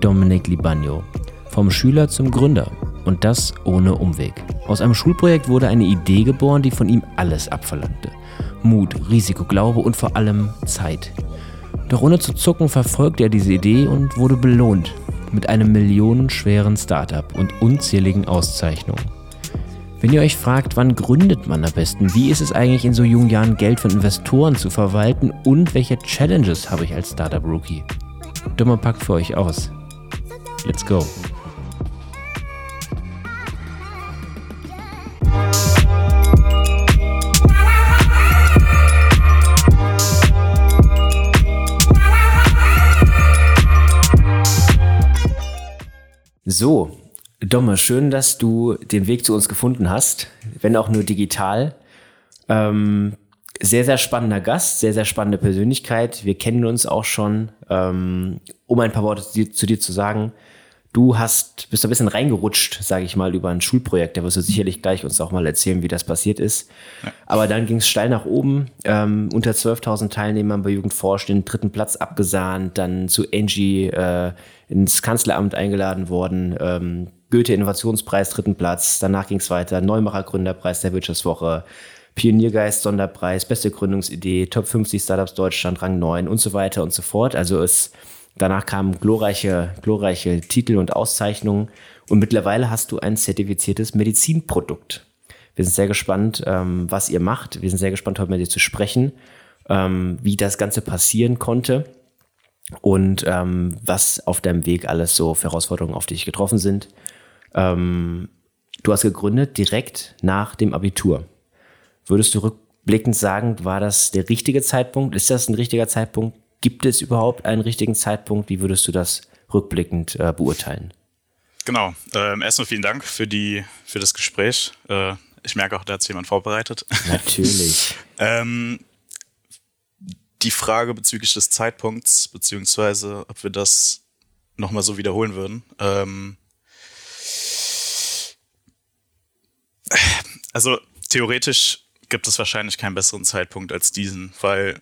Dominik Libagno. Vom Schüler zum Gründer. Und das ohne Umweg. Aus einem Schulprojekt wurde eine Idee geboren, die von ihm alles abverlangte. Mut, Risiko, Glaube und vor allem Zeit. Doch ohne zu zucken verfolgte er diese Idee und wurde belohnt mit einem millionenschweren Startup und unzähligen Auszeichnungen. Wenn ihr euch fragt, wann gründet man am besten, wie ist es eigentlich in so jungen Jahren Geld von Investoren zu verwalten und welche Challenges habe ich als Startup Rookie? Dummer packt für euch aus. Let's go. So, Domme, schön, dass du den Weg zu uns gefunden hast, wenn auch nur digital. Ähm, sehr, sehr spannender Gast, sehr, sehr spannende Persönlichkeit. Wir kennen uns auch schon. Ähm, um ein paar Worte zu dir, zu dir zu sagen, du hast, bist ein bisschen reingerutscht, sage ich mal, über ein Schulprojekt. Da wirst du sicherlich gleich uns auch mal erzählen, wie das passiert ist. Ja. Aber dann ging es steil nach oben. Ähm, unter 12.000 Teilnehmern bei Jugendforsch den dritten Platz abgesahnt, dann zu Angie äh, ins Kanzleramt eingeladen worden. Ähm, Goethe Innovationspreis dritten Platz. Danach ging es weiter. Neumacher Gründerpreis der Wirtschaftswoche. Pioniergeist Sonderpreis, beste Gründungsidee, Top 50 Startups Deutschland, Rang 9 und so weiter und so fort. Also es danach kamen glorreiche, glorreiche Titel und Auszeichnungen und mittlerweile hast du ein zertifiziertes Medizinprodukt. Wir sind sehr gespannt, ähm, was ihr macht. Wir sind sehr gespannt, heute mit dir zu sprechen, ähm, wie das Ganze passieren konnte und ähm, was auf deinem Weg alles so für Herausforderungen auf dich getroffen sind. Ähm, du hast gegründet direkt nach dem Abitur. Würdest du rückblickend sagen, war das der richtige Zeitpunkt? Ist das ein richtiger Zeitpunkt? Gibt es überhaupt einen richtigen Zeitpunkt? Wie würdest du das rückblickend äh, beurteilen? Genau. Ähm, erstmal vielen Dank für, die, für das Gespräch. Äh, ich merke auch, da hat sich jemand vorbereitet. Natürlich. ähm, die Frage bezüglich des Zeitpunkts, beziehungsweise ob wir das nochmal so wiederholen würden. Ähm, also theoretisch gibt es wahrscheinlich keinen besseren Zeitpunkt als diesen, weil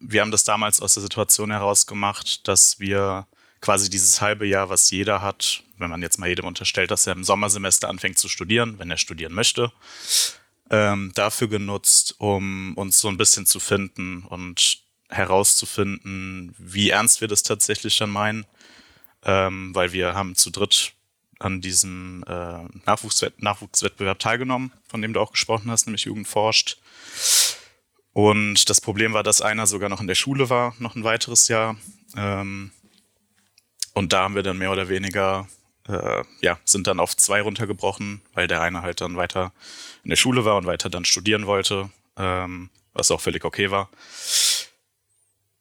wir haben das damals aus der Situation heraus gemacht, dass wir quasi dieses halbe Jahr, was jeder hat, wenn man jetzt mal jedem unterstellt, dass er im Sommersemester anfängt zu studieren, wenn er studieren möchte, ähm, dafür genutzt, um uns so ein bisschen zu finden und herauszufinden, wie ernst wir das tatsächlich dann meinen, ähm, weil wir haben zu dritt an diesem äh, Nachwuchswett Nachwuchswettbewerb teilgenommen, von dem du auch gesprochen hast, nämlich Jugend forscht. Und das Problem war, dass einer sogar noch in der Schule war, noch ein weiteres Jahr. Ähm, und da haben wir dann mehr oder weniger, äh, ja, sind dann auf zwei runtergebrochen, weil der eine halt dann weiter in der Schule war und weiter dann studieren wollte, ähm, was auch völlig okay war.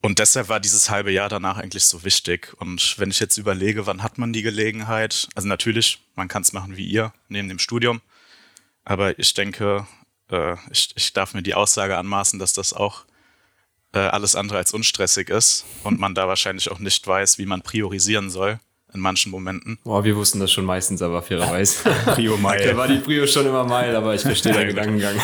Und deshalb war dieses halbe Jahr danach eigentlich so wichtig. Und wenn ich jetzt überlege, wann hat man die Gelegenheit? Also natürlich, man kann es machen wie ihr, neben dem Studium. Aber ich denke, äh, ich, ich darf mir die Aussage anmaßen, dass das auch äh, alles andere als unstressig ist und man da wahrscheinlich auch nicht weiß, wie man priorisieren soll in manchen Momenten. Boah, wir wussten das schon meistens, aber fairerweise. Prio Mile. Da war die Prio schon immer Mile, aber ich verstehe den Gedankengang.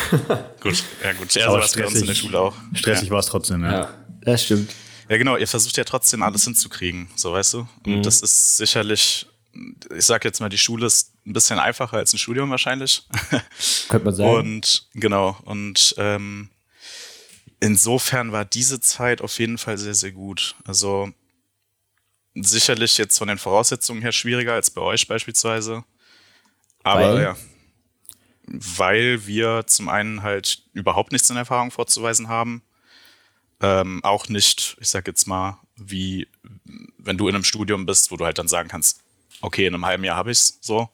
gut, ja gut. Ja, sowas bei uns in der Schule auch. Stressig ja. war es trotzdem, ja. ja. Das stimmt. Ja, genau, ihr versucht ja trotzdem alles hinzukriegen, so weißt du. Und mhm. das ist sicherlich, ich sag jetzt mal, die Schule ist ein bisschen einfacher als ein Studium wahrscheinlich. Könnte man sagen. Und genau, und ähm, insofern war diese Zeit auf jeden Fall sehr, sehr gut. Also sicherlich jetzt von den Voraussetzungen her schwieriger als bei euch beispielsweise. Aber weil? ja. Weil wir zum einen halt überhaupt nichts in Erfahrung vorzuweisen haben. Ähm, auch nicht, ich sag jetzt mal, wie wenn du in einem Studium bist, wo du halt dann sagen kannst, okay, in einem halben Jahr habe ich's so.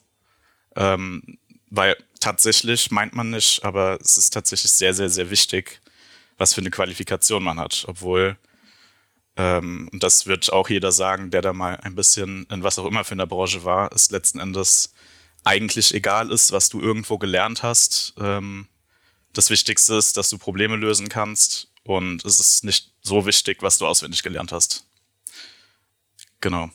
Ähm, weil tatsächlich meint man nicht, aber es ist tatsächlich sehr, sehr, sehr wichtig, was für eine Qualifikation man hat. Obwohl, ähm, und das wird auch jeder sagen, der da mal ein bisschen in was auch immer für eine Branche war, es letzten Endes eigentlich egal ist, was du irgendwo gelernt hast. Ähm, das Wichtigste ist, dass du Probleme lösen kannst und es ist nicht so wichtig, was du auswendig gelernt hast. Genau.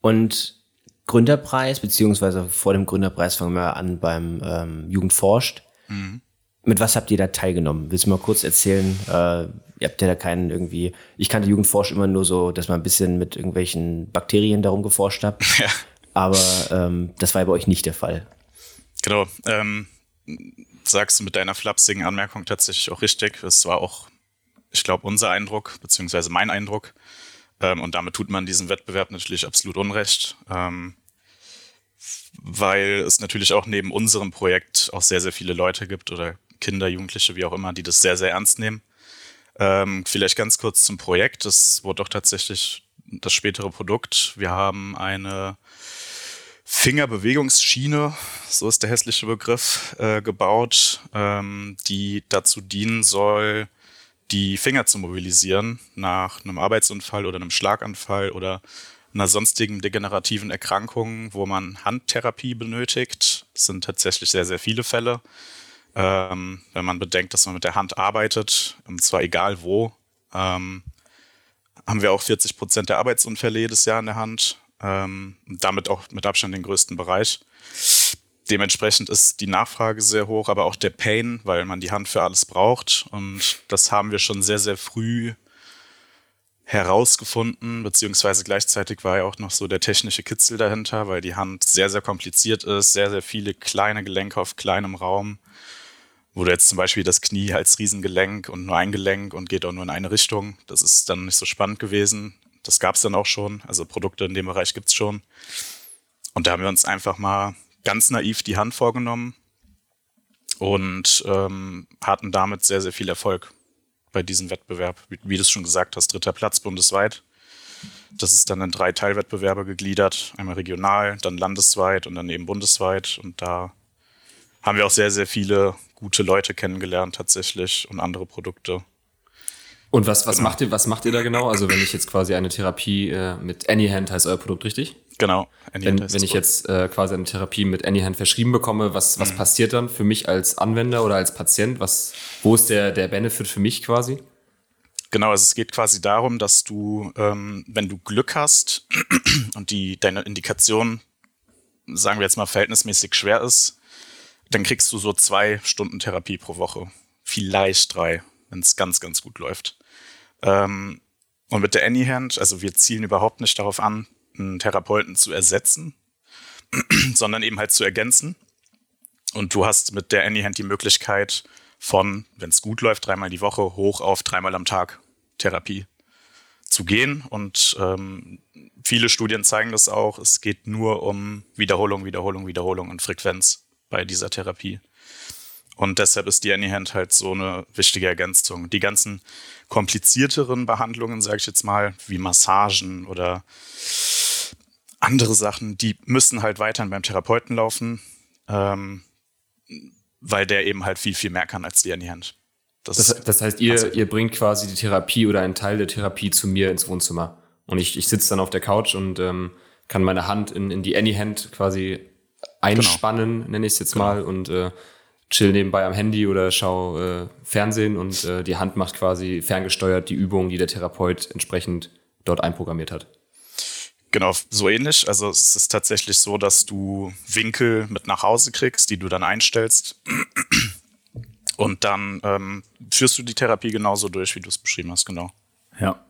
Und Gründerpreis, beziehungsweise vor dem Gründerpreis fangen wir an beim ähm, Jugend forscht. Mhm. Mit was habt ihr da teilgenommen? Willst du mal kurz erzählen? Äh, ihr habt ja da keinen irgendwie, ich kannte Jugendforsch immer nur so, dass man ein bisschen mit irgendwelchen Bakterien darum geforscht hat. Ja. Aber ähm, das war bei euch nicht der Fall. Genau. Ähm, sagst du mit deiner flapsigen Anmerkung tatsächlich auch richtig. Es war auch, ich glaube, unser Eindruck, beziehungsweise mein Eindruck. Ähm, und damit tut man diesem Wettbewerb natürlich absolut Unrecht. Ähm, weil es natürlich auch neben unserem Projekt auch sehr, sehr viele Leute gibt oder Kinder, Jugendliche, wie auch immer, die das sehr, sehr ernst nehmen. Ähm, vielleicht ganz kurz zum Projekt. Das wurde doch tatsächlich das spätere Produkt. Wir haben eine Fingerbewegungsschiene, so ist der hässliche Begriff, äh, gebaut, ähm, die dazu dienen soll, die Finger zu mobilisieren nach einem Arbeitsunfall oder einem Schlaganfall oder einer sonstigen degenerativen Erkrankung, wo man Handtherapie benötigt. Das sind tatsächlich sehr, sehr viele Fälle. Ähm, wenn man bedenkt, dass man mit der Hand arbeitet, und zwar egal wo, ähm, haben wir auch 40 Prozent der Arbeitsunfälle jedes Jahr in der Hand. Ähm, damit auch mit Abstand den größten Bereich. Dementsprechend ist die Nachfrage sehr hoch, aber auch der Pain, weil man die Hand für alles braucht. Und das haben wir schon sehr, sehr früh herausgefunden, beziehungsweise gleichzeitig war ja auch noch so der technische Kitzel dahinter, weil die Hand sehr, sehr kompliziert ist, sehr, sehr viele kleine Gelenke auf kleinem Raum, wo du jetzt zum Beispiel das Knie als Riesengelenk und nur ein Gelenk und geht auch nur in eine Richtung. Das ist dann nicht so spannend gewesen. Das gab es dann auch schon. Also Produkte in dem Bereich gibt es schon. Und da haben wir uns einfach mal ganz naiv die Hand vorgenommen und ähm, hatten damit sehr, sehr viel Erfolg bei diesem Wettbewerb. Wie, wie du es schon gesagt hast, dritter Platz bundesweit. Das ist dann in drei Teilwettbewerbe gegliedert. Einmal regional, dann landesweit und dann eben bundesweit. Und da haben wir auch sehr, sehr viele gute Leute kennengelernt tatsächlich und andere Produkte. Und was, was, genau. macht ihr, was macht ihr da genau? Also wenn ich jetzt quasi eine Therapie äh, mit Anyhand heißt euer Produkt, richtig? Genau. Anyhand wenn, wenn ich jetzt äh, quasi eine Therapie mit Anyhand verschrieben bekomme, was, was mhm. passiert dann für mich als Anwender oder als Patient? Was, wo ist der, der Benefit für mich quasi? Genau, also es geht quasi darum, dass du, ähm, wenn du Glück hast und die, deine Indikation, sagen wir jetzt mal, verhältnismäßig schwer ist, dann kriegst du so zwei Stunden Therapie pro Woche. Vielleicht drei, wenn es ganz, ganz gut läuft. Ähm, und mit der Anyhand, also wir zielen überhaupt nicht darauf an, einen Therapeuten zu ersetzen, sondern eben halt zu ergänzen. Und du hast mit der Anyhand die Möglichkeit von, wenn es gut läuft, dreimal die Woche hoch auf dreimal am Tag Therapie zu gehen. Und ähm, viele Studien zeigen das auch. Es geht nur um Wiederholung, Wiederholung, Wiederholung und Frequenz bei dieser Therapie. Und deshalb ist die Anyhand halt so eine wichtige Ergänzung. Die ganzen komplizierteren Behandlungen, sage ich jetzt mal, wie Massagen oder andere Sachen, die müssen halt weiterhin beim Therapeuten laufen, ähm, weil der eben halt viel, viel mehr kann als die Anyhand. Das, das, das heißt, ihr, also, ihr bringt quasi die Therapie oder einen Teil der Therapie zu mir ins Wohnzimmer. Und ich, ich sitze dann auf der Couch und ähm, kann meine Hand in, in die Anyhand quasi einspannen, genau. nenne ich es jetzt genau. mal, und äh, chill nebenbei am Handy oder schau äh, Fernsehen und äh, die Hand macht quasi ferngesteuert die Übungen, die der Therapeut entsprechend dort einprogrammiert hat. Genau, so ähnlich. Also es ist tatsächlich so, dass du Winkel mit nach Hause kriegst, die du dann einstellst. Und dann ähm, führst du die Therapie genauso durch, wie du es beschrieben hast, genau. Ja.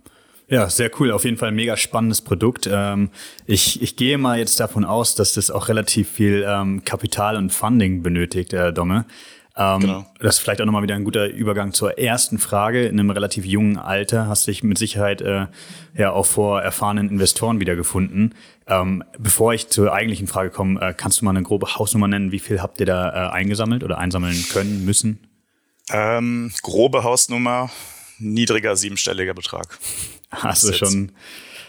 Ja, sehr cool. Auf jeden Fall ein mega spannendes Produkt. Ähm, ich, ich gehe mal jetzt davon aus, dass das auch relativ viel ähm, Kapital und Funding benötigt, äh, Domme. Ähm, genau. Das ist vielleicht auch nochmal wieder ein guter Übergang zur ersten Frage. In einem relativ jungen Alter hast du dich mit Sicherheit äh, ja auch vor erfahrenen Investoren wiedergefunden. Bevor ich zur eigentlichen Frage komme, äh, kannst du mal eine grobe Hausnummer nennen? Wie viel habt ihr da eingesammelt oder einsammeln können, müssen? Ähm, grobe Hausnummer, niedriger siebenstelliger Betrag. Hast du schon,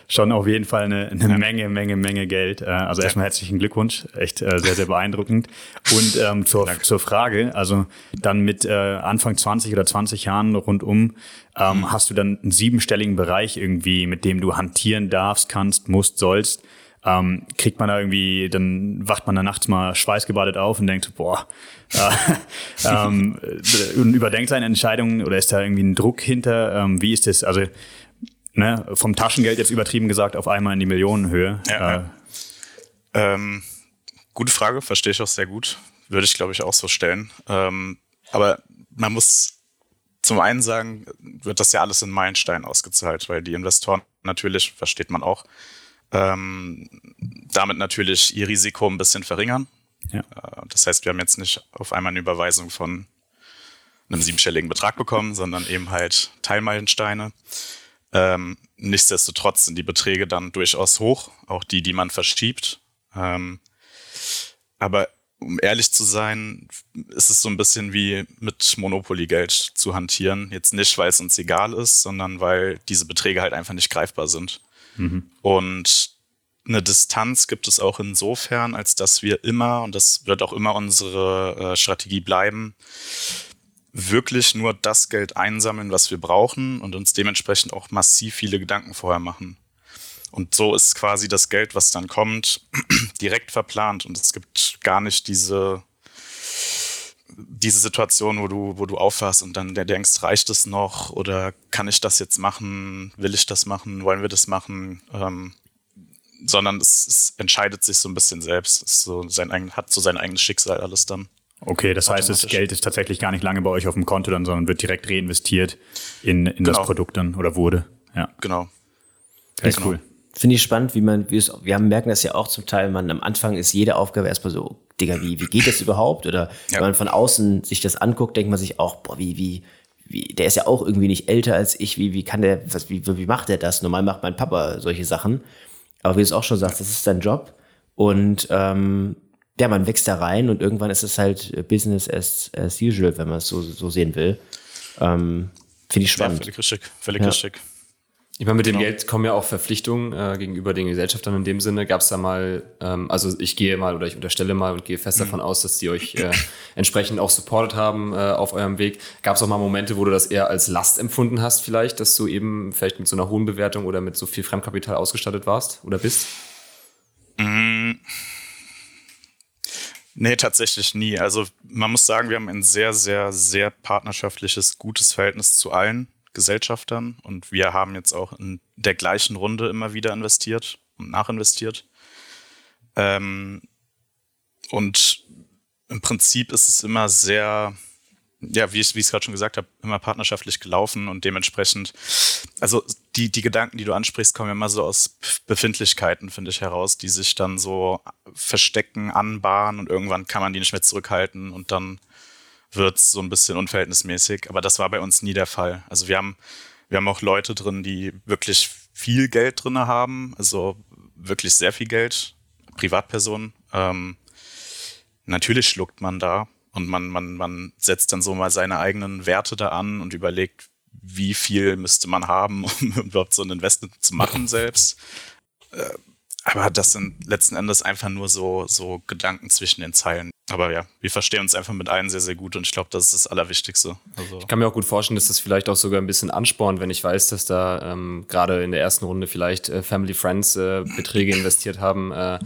schon auf jeden Fall eine, eine ja. Menge, Menge, Menge Geld. Äh, also erstmal herzlichen Glückwunsch, echt äh, sehr, sehr beeindruckend. Und ähm, zur, zur Frage, also dann mit äh, Anfang 20 oder 20 Jahren rundum, ähm, mhm. hast du dann einen siebenstelligen Bereich irgendwie, mit dem du hantieren darfst, kannst, musst, sollst. Ähm, kriegt man da irgendwie, dann wacht man da nachts mal schweißgebadet auf und denkt, boah, äh, ähm, und überdenkt seine Entscheidungen oder ist da irgendwie ein Druck hinter? Ähm, wie ist das? Also ne, vom Taschengeld jetzt übertrieben gesagt auf einmal in die Millionenhöhe. Ja, äh, Ähm, gute Frage, verstehe ich auch sehr gut. Würde ich, glaube ich, auch so stellen. Ähm, aber man muss zum einen sagen, wird das ja alles in Meilenstein ausgezahlt, weil die Investoren natürlich, versteht man auch, ähm, damit natürlich ihr Risiko ein bisschen verringern. Ja. Äh, das heißt, wir haben jetzt nicht auf einmal eine Überweisung von einem siebenstelligen Betrag bekommen, sondern eben halt Teilmeilensteine. Ähm, nichtsdestotrotz sind die Beträge dann durchaus hoch, auch die, die man verschiebt. Ähm, aber um ehrlich zu sein, ist es so ein bisschen wie mit Monopoly-Geld zu hantieren. Jetzt nicht, weil es uns egal ist, sondern weil diese Beträge halt einfach nicht greifbar sind. Mhm. Und eine Distanz gibt es auch insofern, als dass wir immer, und das wird auch immer unsere äh, Strategie bleiben, wirklich nur das Geld einsammeln, was wir brauchen und uns dementsprechend auch massiv viele Gedanken vorher machen. Und so ist quasi das Geld, was dann kommt, direkt verplant und es gibt gar nicht diese diese Situation, wo du, wo du aufwachst und dann denkst, reicht es noch oder kann ich das jetzt machen? Will ich das machen? Wollen wir das machen? Ähm, sondern es, es, entscheidet sich so ein bisschen selbst. So sein hat so sein eigenes Schicksal alles dann. Okay, das heißt, das Geld ist tatsächlich gar nicht lange bei euch auf dem Konto dann, sondern wird direkt reinvestiert in, in genau. das Produkt dann oder wurde. Ja. Genau. Ist genau. cool. Finde ich spannend, wie man, wie es, wir haben, merken das ja auch zum Teil, man am Anfang ist jede Aufgabe erstmal so, Digga, wie, wie geht das überhaupt? Oder ja. wenn man von außen sich das anguckt, denkt man sich auch, boah, wie, wie, wie, der ist ja auch irgendwie nicht älter als ich, wie, wie kann der, was, wie, wie macht der das? Normal macht mein Papa solche Sachen. Aber wie du es auch schon sagst, das ist dein Job. Und ähm, ja, man wächst da rein und irgendwann ist es halt Business as, as usual, wenn man es so, so sehen will. Ähm, Finde ich spannend. Ja, völlig richtig, völlig ja. richtig. Ich meine, mit dem genau. Geld kommen ja auch Verpflichtungen äh, gegenüber den Gesellschaftern in dem Sinne. Gab es da mal, ähm, also ich gehe mal oder ich unterstelle mal und gehe fest mhm. davon aus, dass die euch äh, entsprechend auch supportet haben äh, auf eurem Weg. Gab es auch mal Momente, wo du das eher als Last empfunden hast, vielleicht, dass du eben vielleicht mit so einer hohen Bewertung oder mit so viel Fremdkapital ausgestattet warst oder bist? Mhm. Nee, tatsächlich nie. Also man muss sagen, wir haben ein sehr, sehr, sehr partnerschaftliches, gutes Verhältnis zu allen Gesellschaftern und wir haben jetzt auch in der gleichen Runde immer wieder investiert und nachinvestiert. Ähm, und im Prinzip ist es immer sehr, ja, wie ich es gerade schon gesagt habe, immer partnerschaftlich gelaufen und dementsprechend, also die, die Gedanken, die du ansprichst, kommen immer so aus Befindlichkeiten, finde ich, heraus, die sich dann so verstecken, anbahnen und irgendwann kann man die nicht mehr zurückhalten und dann wird es so ein bisschen unverhältnismäßig. Aber das war bei uns nie der Fall. Also wir haben, wir haben auch Leute drin, die wirklich viel Geld drin haben, also wirklich sehr viel Geld, Privatpersonen. Ähm, natürlich schluckt man da und man, man, man setzt dann so mal seine eigenen Werte da an und überlegt, wie viel müsste man haben, um überhaupt so ein Investment zu machen selbst. Äh, aber das sind letzten Endes einfach nur so, so Gedanken zwischen den Zeilen. Aber ja, wir verstehen uns einfach mit allen sehr, sehr gut und ich glaube, das ist das Allerwichtigste. Also ich kann mir auch gut vorstellen, dass das vielleicht auch sogar ein bisschen anspornt, wenn ich weiß, dass da ähm, gerade in der ersten Runde vielleicht äh, Family Friends äh, Beträge investiert haben, äh,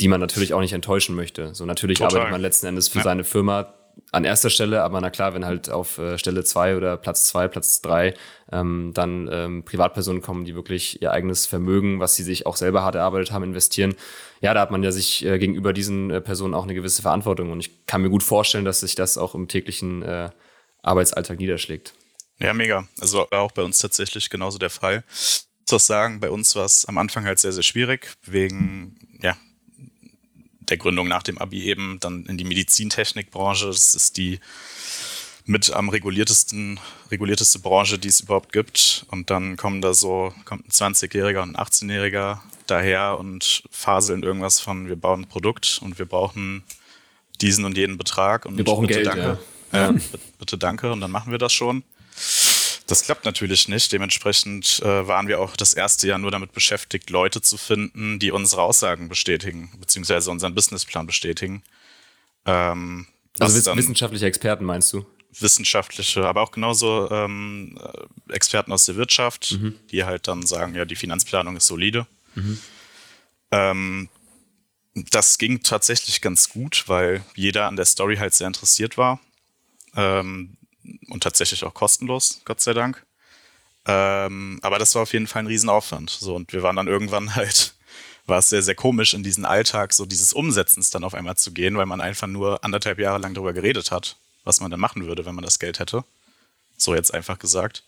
die man natürlich auch nicht enttäuschen möchte. So natürlich Total. arbeitet man letzten Endes für ja. seine Firma an erster Stelle, aber na klar, wenn halt auf äh, Stelle zwei oder Platz zwei, Platz drei ähm, dann ähm, Privatpersonen kommen, die wirklich ihr eigenes Vermögen, was sie sich auch selber hart erarbeitet haben, investieren, ja, da hat man ja sich äh, gegenüber diesen äh, Personen auch eine gewisse Verantwortung. Und ich kann mir gut vorstellen, dass sich das auch im täglichen äh, Arbeitsalltag niederschlägt. Ja, mega. Also war auch bei uns tatsächlich genauso der Fall. Ich muss sagen, bei uns war es am Anfang halt sehr, sehr schwierig, wegen ja, der Gründung nach dem Abi eben dann in die Medizintechnikbranche. Das ist die mit am reguliertesten, regulierteste Branche, die es überhaupt gibt. Und dann kommen da so, kommt ein 20-Jähriger und ein 18-Jähriger daher und faseln irgendwas von, wir bauen ein Produkt und wir brauchen diesen und jenen Betrag. Und wir brauchen bitte Geld, danke. Ja. ja. bitte danke und dann machen wir das schon. Das klappt natürlich nicht. Dementsprechend äh, waren wir auch das erste Jahr nur damit beschäftigt, Leute zu finden, die unsere Aussagen bestätigen, beziehungsweise unseren Businessplan bestätigen. Ähm, also wissenschaftliche Experten meinst du? Wissenschaftliche, aber auch genauso ähm, äh, Experten aus der Wirtschaft, mhm. die halt dann sagen, ja, die Finanzplanung ist solide. Mhm. Ähm, das ging tatsächlich ganz gut, weil jeder an der Story halt sehr interessiert war. Ähm, und tatsächlich auch kostenlos, Gott sei Dank. Ähm, aber das war auf jeden Fall ein Riesenaufwand. So, und wir waren dann irgendwann halt war es sehr, sehr komisch, in diesen Alltag so dieses Umsetzens dann auf einmal zu gehen, weil man einfach nur anderthalb Jahre lang darüber geredet hat, was man dann machen würde, wenn man das Geld hätte. So jetzt einfach gesagt.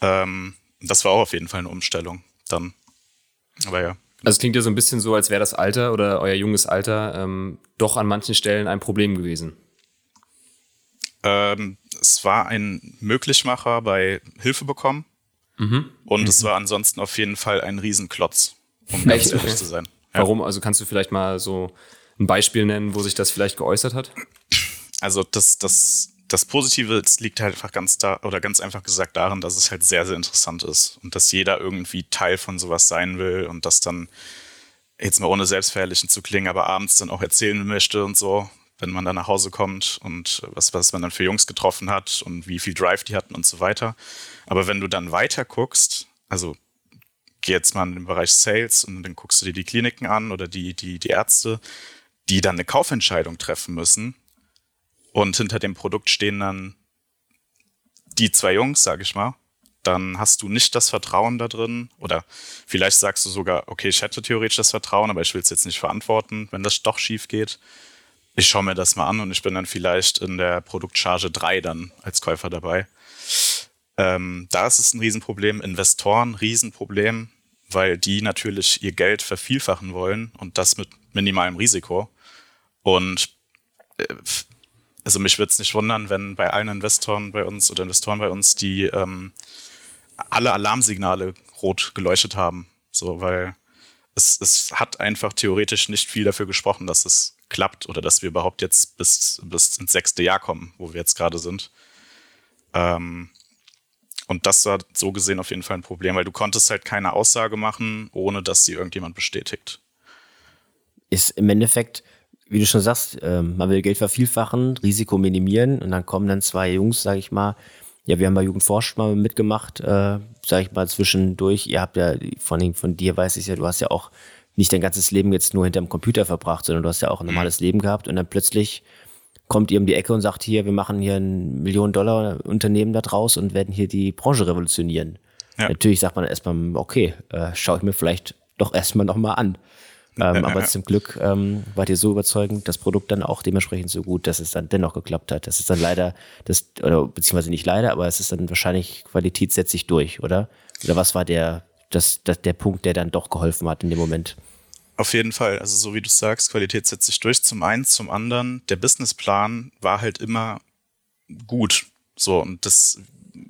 Ähm, das war auch auf jeden Fall eine Umstellung dann. Aber ja. Also es klingt ja so ein bisschen so, als wäre das Alter oder euer junges Alter ähm, doch an manchen Stellen ein Problem gewesen. Ähm, es war ein Möglichmacher bei Hilfe bekommen. Mhm. Und mhm. es war ansonsten auf jeden Fall ein Riesenklotz, um ganz ehrlich zu sein. Ja. Warum? Also kannst du vielleicht mal so ein Beispiel nennen, wo sich das vielleicht geäußert hat? Also das, das, das Positive das liegt halt einfach ganz da oder ganz einfach gesagt darin, dass es halt sehr, sehr interessant ist und dass jeder irgendwie Teil von sowas sein will und das dann jetzt mal ohne selbstverherrlichen zu klingen, aber abends dann auch erzählen möchte und so wenn man dann nach Hause kommt und was, was man dann für Jungs getroffen hat und wie viel Drive die hatten und so weiter. Aber wenn du dann weiter guckst, also geh jetzt mal in den Bereich Sales und dann guckst du dir die Kliniken an oder die, die, die Ärzte, die dann eine Kaufentscheidung treffen müssen und hinter dem Produkt stehen dann die zwei Jungs, sag ich mal, dann hast du nicht das Vertrauen da drin oder vielleicht sagst du sogar, okay, ich hätte theoretisch das Vertrauen, aber ich will es jetzt nicht verantworten, wenn das doch schief geht ich schaue mir das mal an und ich bin dann vielleicht in der Produktcharge 3 dann als Käufer dabei. Ähm, da ist es ein Riesenproblem. Investoren, Riesenproblem, weil die natürlich ihr Geld vervielfachen wollen und das mit minimalem Risiko. Und äh, also mich würde es nicht wundern, wenn bei allen Investoren bei uns oder Investoren bei uns die ähm, alle Alarmsignale rot geleuchtet haben. So, weil es, es hat einfach theoretisch nicht viel dafür gesprochen, dass es klappt oder dass wir überhaupt jetzt bis, bis ins sechste Jahr kommen, wo wir jetzt gerade sind. Ähm, und das war so gesehen auf jeden Fall ein Problem, weil du konntest halt keine Aussage machen, ohne dass sie irgendjemand bestätigt. Ist im Endeffekt, wie du schon sagst, äh, man will Geld vervielfachen, Risiko minimieren und dann kommen dann zwei Jungs, sag ich mal, ja, wir haben bei Jugendforscht mal mitgemacht, äh, sag ich mal, zwischendurch. Ihr habt ja, von, von dir weiß ich ja, du hast ja auch nicht dein ganzes Leben jetzt nur hinterm Computer verbracht, sondern du hast ja auch ein normales Leben gehabt und dann plötzlich kommt ihr um die Ecke und sagt hier, wir machen hier ein Millionen-Dollar-Unternehmen da draus und werden hier die Branche revolutionieren. Ja. Natürlich sagt man erstmal, okay, äh, schaue ich mir vielleicht doch erstmal nochmal an. Ähm, aber zum Glück ähm, wart ihr so überzeugend, das Produkt dann auch dementsprechend so gut, dass es dann dennoch geklappt hat. Das ist dann leider, das, oder beziehungsweise nicht leider, aber es ist dann wahrscheinlich Qualität setzt sich durch, oder? Oder was war der, das, das, der Punkt, der dann doch geholfen hat in dem Moment. Auf jeden Fall. Also so wie du sagst, Qualität setzt sich durch. Zum einen, zum anderen, der Businessplan war halt immer gut. So und das.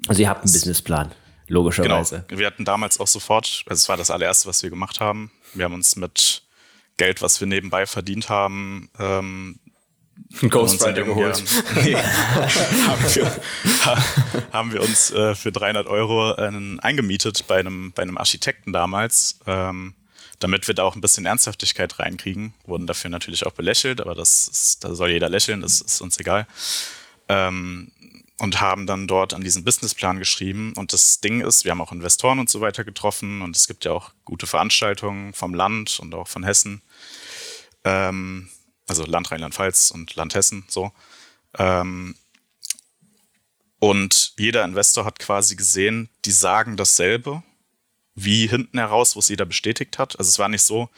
Also ihr habt einen Businessplan, logischerweise. Genau. Wir hatten damals auch sofort, also es war das allererste, was wir gemacht haben. Wir haben uns mit Geld, was wir nebenbei verdient haben, ähm, ein Ghostwriter geholt. Nee, haben, wir, haben wir uns äh, für 300 Euro äh, eingemietet bei einem, bei einem Architekten damals, ähm, damit wir da auch ein bisschen Ernsthaftigkeit reinkriegen. Wurden dafür natürlich auch belächelt, aber das ist, da soll jeder lächeln, das ist uns egal. Ähm, und haben dann dort an diesen Businessplan geschrieben. Und das Ding ist, wir haben auch Investoren und so weiter getroffen und es gibt ja auch gute Veranstaltungen vom Land und auch von Hessen. Ähm, also Land Rheinland-Pfalz und Land Hessen, so. Ähm, und jeder Investor hat quasi gesehen, die sagen dasselbe, wie hinten heraus, wo es jeder bestätigt hat. Also es war nicht so,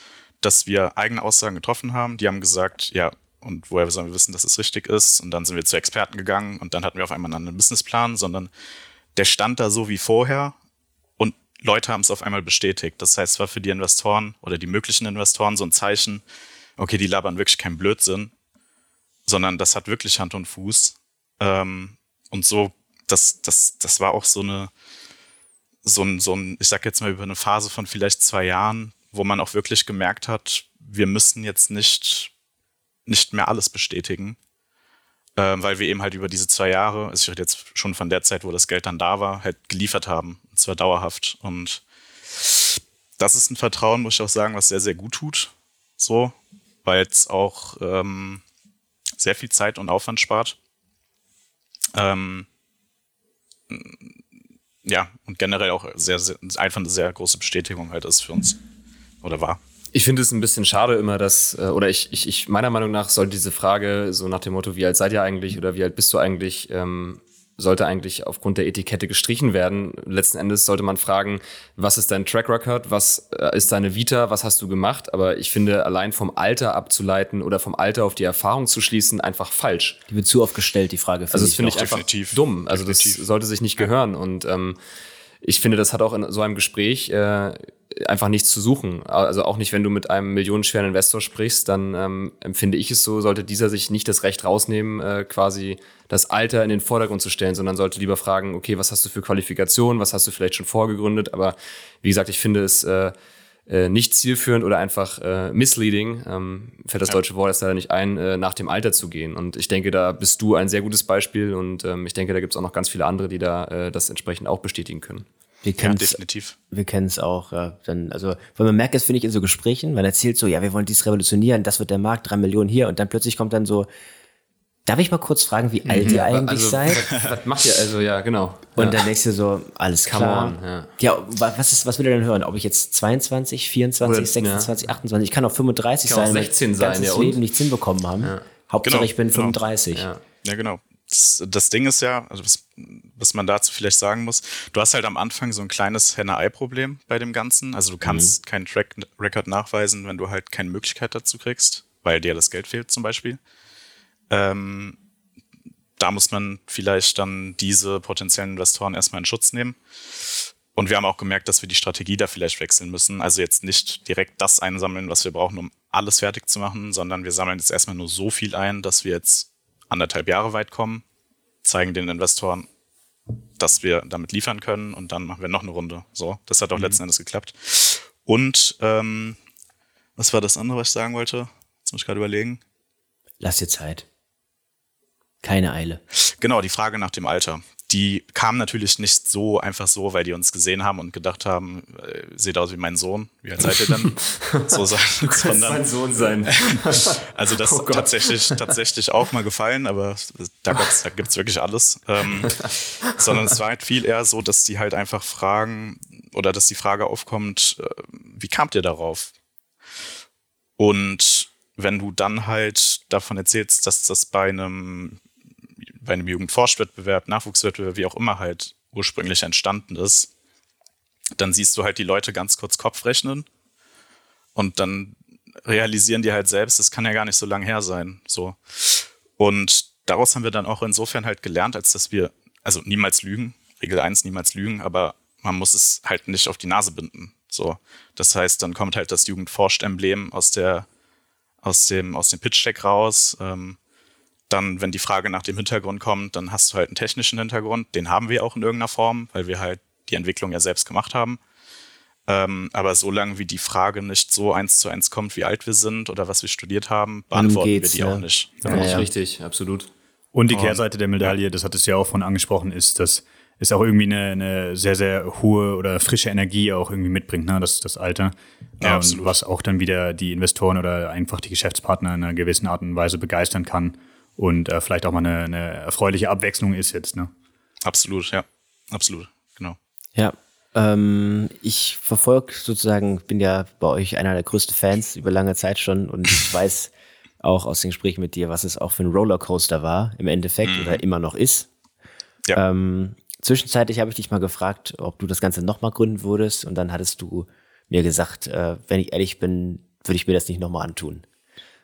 dass wir eigene Aussagen getroffen haben. Die haben gesagt, ja, und woher sollen wir wissen, dass es richtig ist? Und dann sind wir zu Experten gegangen und dann hatten wir auf einmal einen Businessplan, sondern der stand da so wie vorher und Leute haben es auf einmal bestätigt. Das heißt, es war für die Investoren oder die möglichen Investoren so ein Zeichen, okay, die labern wirklich keinen Blödsinn, sondern das hat wirklich Hand und Fuß. Ähm, und so, das, das, das war auch so eine, so ein, so ein, ich sag jetzt mal über eine Phase von vielleicht zwei Jahren, wo man auch wirklich gemerkt hat, wir müssen jetzt nicht, nicht mehr alles bestätigen, ähm, weil wir eben halt über diese zwei Jahre, also ich rede jetzt schon von der Zeit, wo das Geld dann da war, halt geliefert haben. Und zwar dauerhaft. Und das ist ein Vertrauen, muss ich auch sagen, was sehr, sehr gut tut. So, weil es auch ähm, sehr viel Zeit und Aufwand spart. Ähm, ja, und generell auch sehr, sehr, einfach eine sehr große Bestätigung halt ist für uns. Oder war. Ich finde es ein bisschen schade immer, dass, äh, oder ich, ich, ich, meiner Meinung nach sollte diese Frage so nach dem Motto, wie alt seid ihr eigentlich oder wie alt bist du eigentlich, ähm, sollte eigentlich aufgrund der Etikette gestrichen werden. Letzten Endes sollte man fragen, was ist dein Track Record, was äh, ist deine Vita, was hast du gemacht? Aber ich finde, allein vom Alter abzuleiten oder vom Alter auf die Erfahrung zu schließen, einfach falsch. Die wird zu oft gestellt, die Frage. Also das finde ich einfach definitiv. dumm. Also definitiv. das sollte sich nicht gehören. Und ähm, ich finde, das hat auch in so einem Gespräch äh, einfach nichts zu suchen. Also auch nicht, wenn du mit einem millionenschweren Investor sprichst, dann ähm, empfinde ich es so, sollte dieser sich nicht das Recht rausnehmen, äh, quasi das Alter in den Vordergrund zu stellen, sondern sollte lieber fragen, okay, was hast du für Qualifikationen, was hast du vielleicht schon vorgegründet, aber wie gesagt, ich finde es äh, äh, nicht zielführend oder einfach äh, misleading, ähm, fällt das deutsche Wort erst leider nicht ein, äh, nach dem Alter zu gehen. Und ich denke, da bist du ein sehr gutes Beispiel und ähm, ich denke, da gibt es auch noch ganz viele andere, die da äh, das entsprechend auch bestätigen können. Wir kennen ja, definitiv. Wir kennen es auch. Ja, dann, also, weil man merkt es, finde ich, in so Gesprächen, man erzählt so, ja, wir wollen dies revolutionieren, das wird der Markt, drei Millionen hier, und dann plötzlich kommt dann so, Darf ich mal kurz fragen, wie alt ihr eigentlich also, seid? Was, was, macht ihr? Also ja, genau. Und ja. dann denkst du so, alles klar. On, ja. ja, was, ist, was will er denn hören? Ob ich jetzt 22, 24, Oder, 26, ja. 28, ich kann auch 35 kann sein, auch 16 sein, ganzes ja, Leben nichts hinbekommen haben. Ja. Hauptsache genau, ich bin 35. Genau. Ja. genau. Das, das, Ding ist ja, also was, was man dazu vielleicht sagen muss, du hast halt am Anfang so ein kleines Henne-Ei-Problem bei dem Ganzen. Also du kannst mhm. keinen Track Record nachweisen, wenn du halt keine Möglichkeit dazu kriegst, weil dir das Geld fehlt zum Beispiel. Ähm, da muss man vielleicht dann diese potenziellen Investoren erstmal in Schutz nehmen. Und wir haben auch gemerkt, dass wir die Strategie da vielleicht wechseln müssen. Also jetzt nicht direkt das einsammeln, was wir brauchen, um alles fertig zu machen, sondern wir sammeln jetzt erstmal nur so viel ein, dass wir jetzt anderthalb Jahre weit kommen, zeigen den Investoren, dass wir damit liefern können und dann machen wir noch eine Runde. So, das hat auch mhm. letzten Endes geklappt. Und ähm, was war das andere, was ich sagen wollte? Jetzt muss ich gerade überlegen. Lass dir Zeit. Keine Eile. Genau, die Frage nach dem Alter. Die kam natürlich nicht so einfach so, weil die uns gesehen haben und gedacht haben, äh, seht aus wie mein Sohn. Wie alt seid ihr denn? so sein, du sondern, mein Sohn sein. also das oh tatsächlich, tatsächlich auch mal gefallen, aber da, gibt's, da gibt's wirklich alles. Ähm, sondern es war halt viel eher so, dass die halt einfach fragen oder dass die Frage aufkommt, äh, wie kamt ihr darauf? Und wenn du dann halt davon erzählst, dass das bei einem bei einem Jugendforschwettbewerb, Nachwuchswettbewerb, wie auch immer halt ursprünglich entstanden ist, dann siehst du halt die Leute ganz kurz Kopf rechnen und dann realisieren die halt selbst, das kann ja gar nicht so lang her sein, so. Und daraus haben wir dann auch insofern halt gelernt, als dass wir, also niemals lügen, Regel 1 niemals lügen, aber man muss es halt nicht auf die Nase binden, so. Das heißt, dann kommt halt das Jugendforscht-Emblem aus der, aus dem, aus dem Pitch-Deck raus, ähm, dann, wenn die Frage nach dem Hintergrund kommt, dann hast du halt einen technischen Hintergrund. Den haben wir auch in irgendeiner Form, weil wir halt die Entwicklung ja selbst gemacht haben. Ähm, aber solange wie die Frage nicht so eins zu eins kommt, wie alt wir sind oder was wir studiert haben, beantworten wir die ja. auch nicht. Ja, ja, ja. richtig, absolut. Und die Kehrseite der Medaille, das hat es ja auch von angesprochen, ist, dass es auch irgendwie eine, eine sehr, sehr hohe oder frische Energie auch irgendwie mitbringt, ne? das, das Alter. Ja, absolut. was auch dann wieder die Investoren oder einfach die Geschäftspartner in einer gewissen Art und Weise begeistern kann und äh, vielleicht auch mal eine, eine erfreuliche Abwechslung ist jetzt. Ne? Absolut, ja, absolut, genau. Ja, ähm, ich verfolge sozusagen, bin ja bei euch einer der größten Fans über lange Zeit schon und ich weiß auch aus den Gesprächen mit dir, was es auch für ein Rollercoaster war im Endeffekt mhm. oder immer noch ist. Ja. Ähm, zwischenzeitlich habe ich dich mal gefragt, ob du das Ganze nochmal gründen würdest und dann hattest du mir gesagt, äh, wenn ich ehrlich bin, würde ich mir das nicht nochmal antun.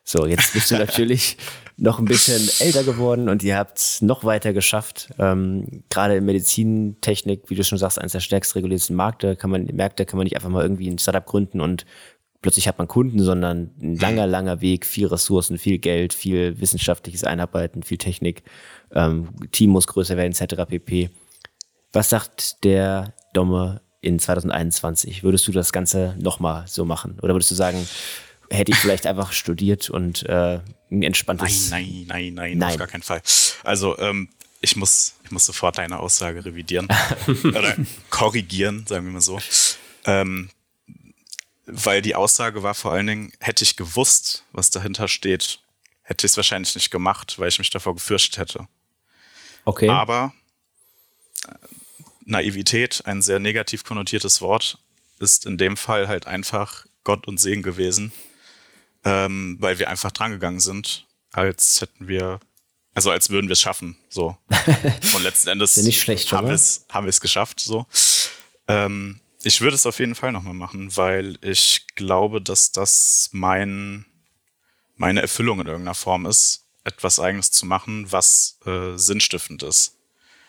So, jetzt bist du natürlich noch ein bisschen älter geworden und ihr habt es noch weiter geschafft. Ähm, Gerade in Medizintechnik, wie du schon sagst, eines der stärkst regulierten Märkte, kann man, Märkte kann man nicht einfach mal irgendwie ein Startup gründen und plötzlich hat man Kunden, sondern ein langer, langer Weg, viel Ressourcen, viel Geld, viel wissenschaftliches Einarbeiten, viel Technik, ähm, Team muss größer werden, etc. pp. Was sagt der Domme in 2021? Würdest du das Ganze nochmal so machen? Oder würdest du sagen, hätte ich vielleicht einfach studiert und äh, ein entspanntes. Nein, nein, nein, nein, nein, auf gar keinen Fall. Also ähm, ich muss, ich muss sofort deine Aussage revidieren oder korrigieren, sagen wir mal so. Ähm, weil die Aussage war vor allen Dingen, hätte ich gewusst, was dahinter steht, hätte ich es wahrscheinlich nicht gemacht, weil ich mich davor gefürchtet hätte. Okay. Aber äh, Naivität, ein sehr negativ konnotiertes Wort, ist in dem Fall halt einfach Gott und Segen gewesen, ähm, weil wir einfach drangegangen sind, als hätten wir Also als würden wir es schaffen. So. Und letzten Endes ja schlecht, haben wir es haben geschafft. So. Ähm, ich würde es auf jeden Fall nochmal machen, weil ich glaube, dass das mein, meine Erfüllung in irgendeiner Form ist, etwas Eigenes zu machen, was äh, sinnstiftend ist.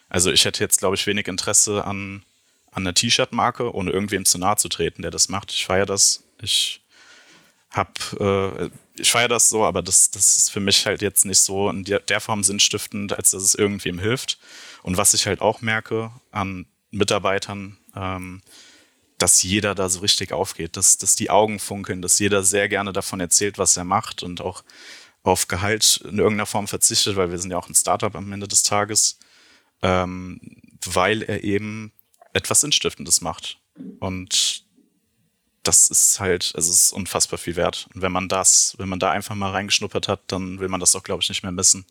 Also ich hätte jetzt, glaube ich, wenig Interesse an, an einer T-Shirt-Marke, ohne irgendwem zu nahe zu treten, der das macht. Ich feiere das. Ich hab, äh, ich feiere das so, aber das, das ist für mich halt jetzt nicht so in der, Form sinnstiftend, als dass es irgendwem hilft. Und was ich halt auch merke an Mitarbeitern, ähm, dass jeder da so richtig aufgeht, dass, dass die Augen funkeln, dass jeder sehr gerne davon erzählt, was er macht und auch auf Gehalt in irgendeiner Form verzichtet, weil wir sind ja auch ein Startup am Ende des Tages, ähm, weil er eben etwas Sinnstiftendes macht. Und das ist halt, also es ist unfassbar viel wert. Und wenn man das, wenn man da einfach mal reingeschnuppert hat, dann will man das auch, glaube ich, nicht mehr missen.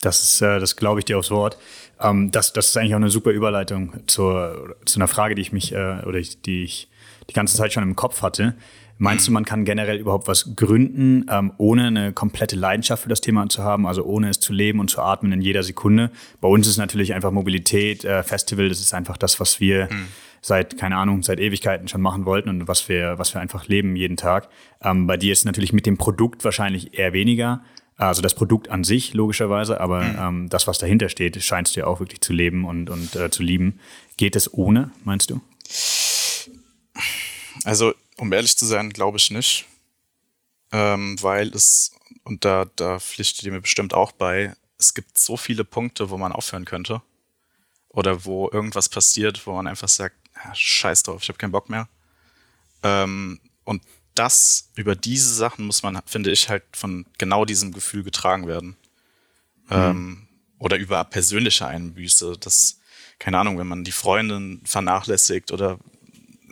Das ist, äh, das glaube ich dir aufs Wort. Ähm, das, das ist eigentlich auch eine super Überleitung zur, zu einer Frage, die ich mich, äh, oder ich, die ich die ganze Zeit schon im Kopf hatte. Meinst du, mhm. man kann generell überhaupt was gründen, ähm, ohne eine komplette Leidenschaft für das Thema zu haben, also ohne es zu leben und zu atmen in jeder Sekunde? Bei uns ist natürlich einfach Mobilität, äh, Festival, das ist einfach das, was wir mhm. Seit, keine Ahnung, seit Ewigkeiten schon machen wollten und was wir, was wir einfach leben jeden Tag. Ähm, bei dir ist natürlich mit dem Produkt wahrscheinlich eher weniger. Also das Produkt an sich logischerweise, aber mhm. ähm, das, was dahinter steht, scheinst du ja auch wirklich zu leben und, und äh, zu lieben. Geht es ohne, meinst du? Also, um ehrlich zu sein, glaube ich nicht. Ähm, weil es, und da, da pflichtet ihr mir bestimmt auch bei, es gibt so viele Punkte, wo man aufhören könnte. Oder wo irgendwas passiert, wo man einfach sagt, ja, scheiß drauf, ich habe keinen Bock mehr. Ähm, und das, über diese Sachen muss man, finde ich, halt von genau diesem Gefühl getragen werden. Mhm. Ähm, oder über persönliche Einbüße. Das, keine Ahnung, wenn man die Freundin vernachlässigt oder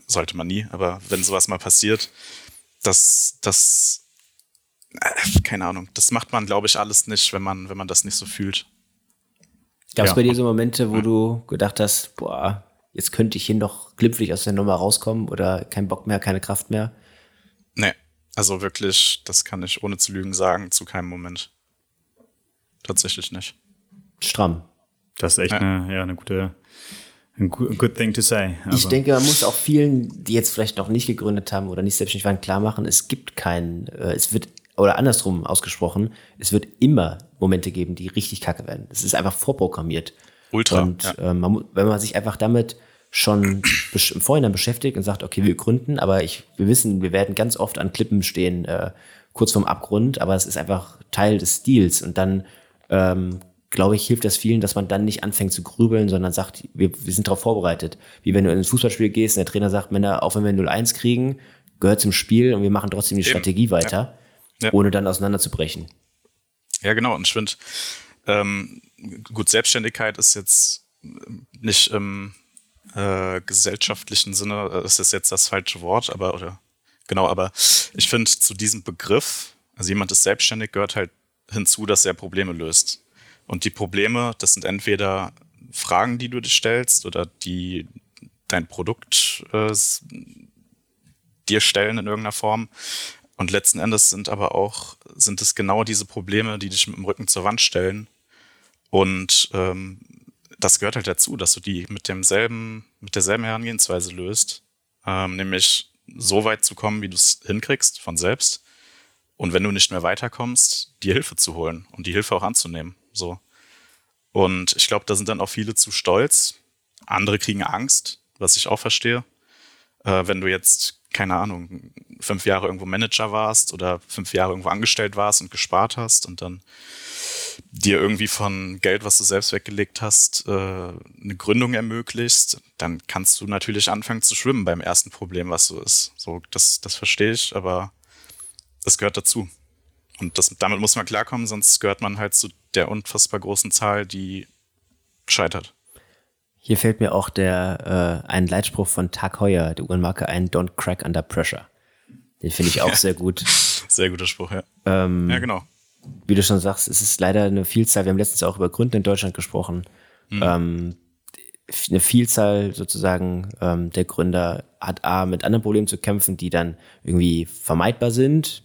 sollte man nie, aber wenn sowas mal passiert, das, das, äh, keine Ahnung, das macht man, glaube ich, alles nicht, wenn man, wenn man das nicht so fühlt. Gab es ja. bei dir so Momente, wo mhm. du gedacht hast, boah, jetzt könnte ich hier noch glimpflich aus der Nummer rauskommen oder kein Bock mehr, keine Kraft mehr? Nee, also wirklich, das kann ich ohne zu lügen sagen, zu keinem Moment. Tatsächlich nicht. Stramm. Das ist echt ja. Eine, ja, eine gute, ein good thing to say. Also. Ich denke, man muss auch vielen, die jetzt vielleicht noch nicht gegründet haben oder nicht selbstständig waren, klar machen, es gibt keinen, äh, es wird, oder andersrum ausgesprochen, es wird immer Momente geben, die richtig kacke werden. Es ist einfach vorprogrammiert. Ultra. Und ja. äh, man, wenn man sich einfach damit schon im Vorhinein beschäftigt und sagt, okay, wir gründen, aber ich, wir wissen, wir werden ganz oft an Klippen stehen, äh, kurz vorm Abgrund, aber es ist einfach Teil des Stils und dann ähm, glaube ich, hilft das vielen, dass man dann nicht anfängt zu grübeln, sondern sagt, wir, wir sind darauf vorbereitet. Wie wenn du in ein Fußballspiel gehst und der Trainer sagt, Männer, auch wenn wir 0-1 kriegen, gehört zum Spiel und wir machen trotzdem die Eben. Strategie weiter, ja. Ja. ohne dann auseinanderzubrechen. Ja, genau. Und ich finde, ähm, gut, Selbstständigkeit ist jetzt nicht im äh, gesellschaftlichen Sinne, das ist jetzt das falsche Wort, aber, oder, genau, aber ich finde, zu diesem Begriff, also jemand ist selbstständig, gehört halt hinzu, dass er Probleme löst. Und die Probleme, das sind entweder Fragen, die du dir stellst oder die dein Produkt äh, dir stellen in irgendeiner Form. Und letzten Endes sind aber auch, sind es genau diese Probleme, die dich mit dem Rücken zur Wand stellen. Und ähm, das gehört halt dazu, dass du die mit demselben, mit derselben Herangehensweise löst, ähm, nämlich so weit zu kommen, wie du es hinkriegst von selbst. Und wenn du nicht mehr weiterkommst, dir Hilfe zu holen und die Hilfe auch anzunehmen. So. Und ich glaube, da sind dann auch viele zu stolz. Andere kriegen Angst, was ich auch verstehe. Äh, wenn du jetzt, keine Ahnung, fünf Jahre irgendwo Manager warst oder fünf Jahre irgendwo angestellt warst und gespart hast und dann dir irgendwie von Geld, was du selbst weggelegt hast, äh, eine Gründung ermöglicht, dann kannst du natürlich anfangen zu schwimmen beim ersten Problem, was so ist. So, das, das verstehe ich, aber das gehört dazu. Und das, damit muss man klarkommen, sonst gehört man halt zu der unfassbar großen Zahl, die scheitert. Hier fällt mir auch der äh, ein Leitspruch von Tag Heuer, der Uhrenmarke, ein Don't crack under pressure. Den finde ich auch sehr gut. Sehr guter Spruch, ja. Ähm, ja, genau. Wie du schon sagst, es ist leider eine Vielzahl. Wir haben letztens auch über Gründen in Deutschland gesprochen. Mhm. Ähm, eine Vielzahl sozusagen ähm, der Gründer hat A mit anderen Problemen zu kämpfen, die dann irgendwie vermeidbar sind,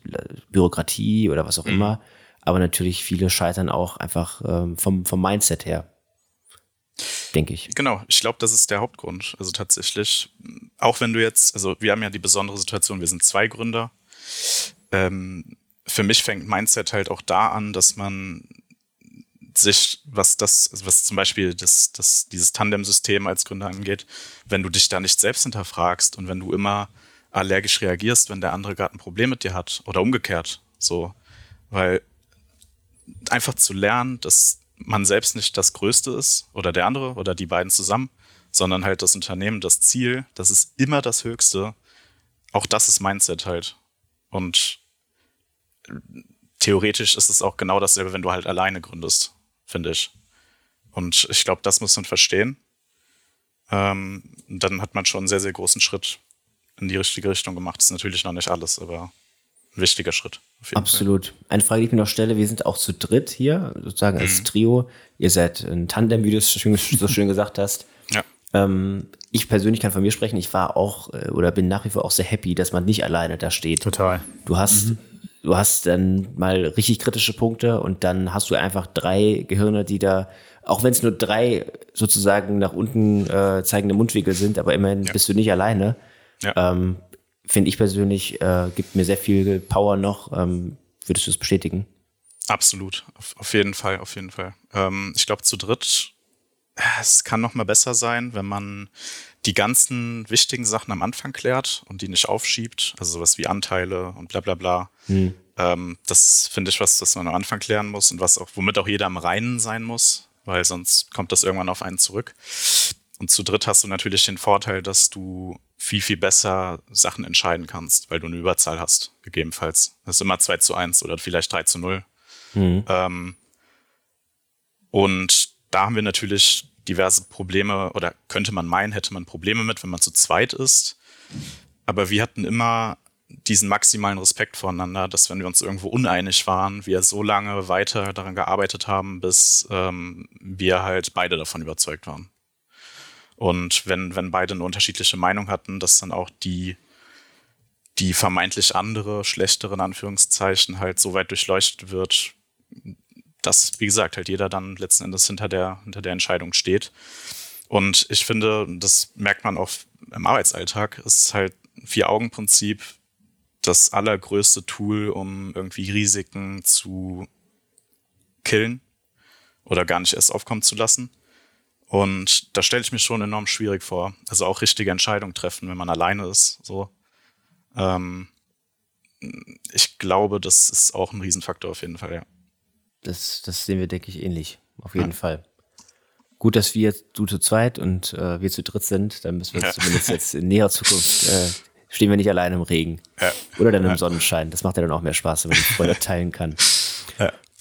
Bürokratie oder was auch mhm. immer, aber natürlich viele scheitern auch einfach ähm, vom, vom Mindset her. Denke ich. Genau, ich glaube, das ist der Hauptgrund. Also tatsächlich, auch wenn du jetzt, also wir haben ja die besondere Situation, wir sind zwei Gründer. Ähm, für mich fängt Mindset halt auch da an, dass man sich, was das, was zum Beispiel das, das, dieses Tandem-System als Gründer angeht, wenn du dich da nicht selbst hinterfragst und wenn du immer allergisch reagierst, wenn der andere gerade ein Problem mit dir hat oder umgekehrt, so, weil einfach zu lernen, dass man selbst nicht das Größte ist oder der andere oder die beiden zusammen, sondern halt das Unternehmen, das Ziel, das ist immer das Höchste. Auch das ist Mindset halt. Und theoretisch ist es auch genau dasselbe, wenn du halt alleine gründest finde ich. Und ich glaube, das muss man verstehen. Ähm, dann hat man schon einen sehr, sehr großen Schritt in die richtige Richtung gemacht. Das ist natürlich noch nicht alles, aber wichtiger Schritt. Absolut. Fall. Eine Frage, die ich mir noch stelle, wir sind auch zu dritt hier, sozusagen als mhm. Trio. Ihr seid ein Tandem, wie du es so schön gesagt hast. Ja. Ähm, ich persönlich kann von mir sprechen, ich war auch äh, oder bin nach wie vor auch sehr happy, dass man nicht alleine da steht. Total. Du hast mhm du hast dann mal richtig kritische Punkte und dann hast du einfach drei Gehirne, die da, auch wenn es nur drei sozusagen nach unten äh, zeigende Mundwinkel sind, aber immerhin ja. bist du nicht alleine. Ja. Ähm, Finde ich persönlich, äh, gibt mir sehr viel Power noch. Ähm, würdest du es bestätigen? Absolut, auf, auf, jeden Fall, auf jeden Fall. Ähm, ich glaube, zu dritt, äh, es kann noch mal besser sein, wenn man die ganzen wichtigen Sachen am Anfang klärt und die nicht aufschiebt, also sowas wie Anteile und bla bla bla. Hm. Ähm, das finde ich was, das man am Anfang klären muss und was auch, womit auch jeder am Reinen sein muss, weil sonst kommt das irgendwann auf einen zurück. Und zu dritt hast du natürlich den Vorteil, dass du viel, viel besser Sachen entscheiden kannst, weil du eine Überzahl hast, gegebenenfalls. Das ist immer 2 zu 1 oder vielleicht 3 zu 0. Mhm. Ähm, und da haben wir natürlich diverse Probleme oder könnte man meinen, hätte man Probleme mit, wenn man zu zweit ist. Aber wir hatten immer diesen maximalen Respekt voneinander, dass wenn wir uns irgendwo uneinig waren, wir so lange weiter daran gearbeitet haben, bis ähm, wir halt beide davon überzeugt waren. Und wenn, wenn beide eine unterschiedliche Meinung hatten, dass dann auch die, die vermeintlich andere, schlechtere, in Anführungszeichen, halt so weit durchleuchtet wird, dass, wie gesagt, halt jeder dann letzten Endes hinter der, hinter der Entscheidung steht. Und ich finde, das merkt man auch im Arbeitsalltag, ist halt Vier-Augen-Prinzip das allergrößte Tool, um irgendwie Risiken zu killen oder gar nicht erst aufkommen zu lassen. Und da stelle ich mir schon enorm schwierig vor. Also auch richtige Entscheidungen treffen, wenn man alleine ist. So. Ähm, ich glaube, das ist auch ein Riesenfaktor auf jeden Fall, ja. Das, das sehen wir, denke ich, ähnlich. Auf jeden ja. Fall. Gut, dass wir du zu zweit und äh, wir zu dritt sind. Dann müssen wir ja. zumindest jetzt in näherer Zukunft äh, stehen wir nicht allein im Regen. Ja. Oder dann im Sonnenschein. Das macht ja dann auch mehr Spaß, wenn man die Freude teilen kann.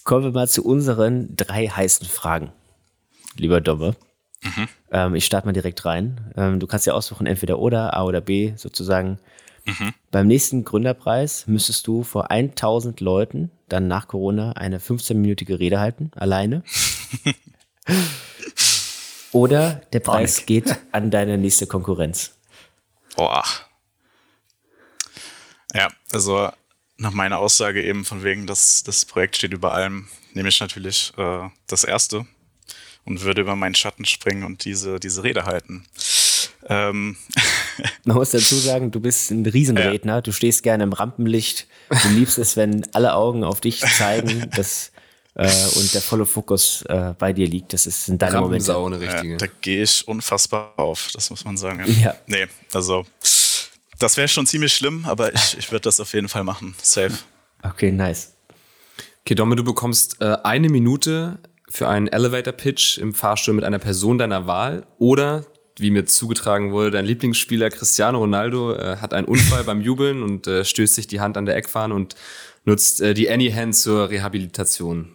Kommen wir mal zu unseren drei heißen Fragen. Lieber Domme. Mhm. Ähm, ich starte mal direkt rein. Ähm, du kannst ja aussuchen, entweder oder, A oder B sozusagen. Mhm. Beim nächsten Gründerpreis müsstest du vor 1000 Leuten dann nach Corona eine 15-minütige Rede halten, alleine. Oder der Preis Panik. geht an deine nächste Konkurrenz. Boah. Ja, also nach meiner Aussage eben von wegen, dass das Projekt steht über allem, nehme ich natürlich äh, das erste und würde über meinen Schatten springen und diese, diese Rede halten. Ähm. Man muss dazu sagen, du bist ein Riesenredner, ja. du stehst gerne im Rampenlicht, du liebst es, wenn alle Augen auf dich zeigen dass, äh, und der volle Fokus äh, bei dir liegt. Das ist in deinem Moment. Eine richtige. Ja, da gehe ich unfassbar auf, das muss man sagen. Ja. Nee, also das wäre schon ziemlich schlimm, aber ich, ich würde das auf jeden Fall machen. Safe. Okay, nice. Okay, Domme, du bekommst äh, eine Minute für einen Elevator-Pitch im Fahrstuhl mit einer Person deiner Wahl oder wie mir zugetragen wurde, dein Lieblingsspieler Cristiano Ronaldo äh, hat einen Unfall beim Jubeln und äh, stößt sich die Hand an der Eckfahne und nutzt äh, die Any Hand zur Rehabilitation.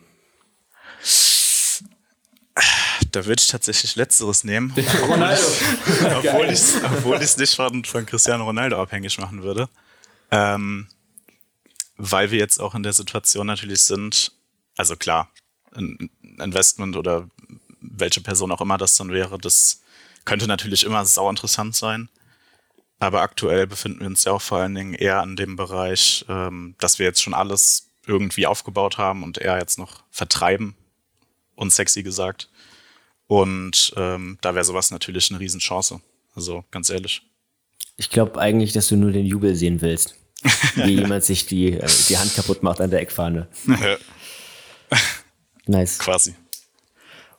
Da würde ich tatsächlich Letzteres nehmen. Ronaldo. obwohl ich es nicht von, von Cristiano Ronaldo abhängig machen würde. Ähm, weil wir jetzt auch in der Situation natürlich sind, also klar, Investment oder welche Person auch immer das dann wäre, das könnte natürlich immer sau interessant sein. Aber aktuell befinden wir uns ja auch vor allen Dingen eher an dem Bereich, ähm, dass wir jetzt schon alles irgendwie aufgebaut haben und eher jetzt noch vertreiben, unsexy gesagt. Und ähm, da wäre sowas natürlich eine Riesenchance. Also ganz ehrlich. Ich glaube eigentlich, dass du nur den Jubel sehen willst. Wie jemand sich die, äh, die Hand kaputt macht an der Eckfahne. Nice. Quasi.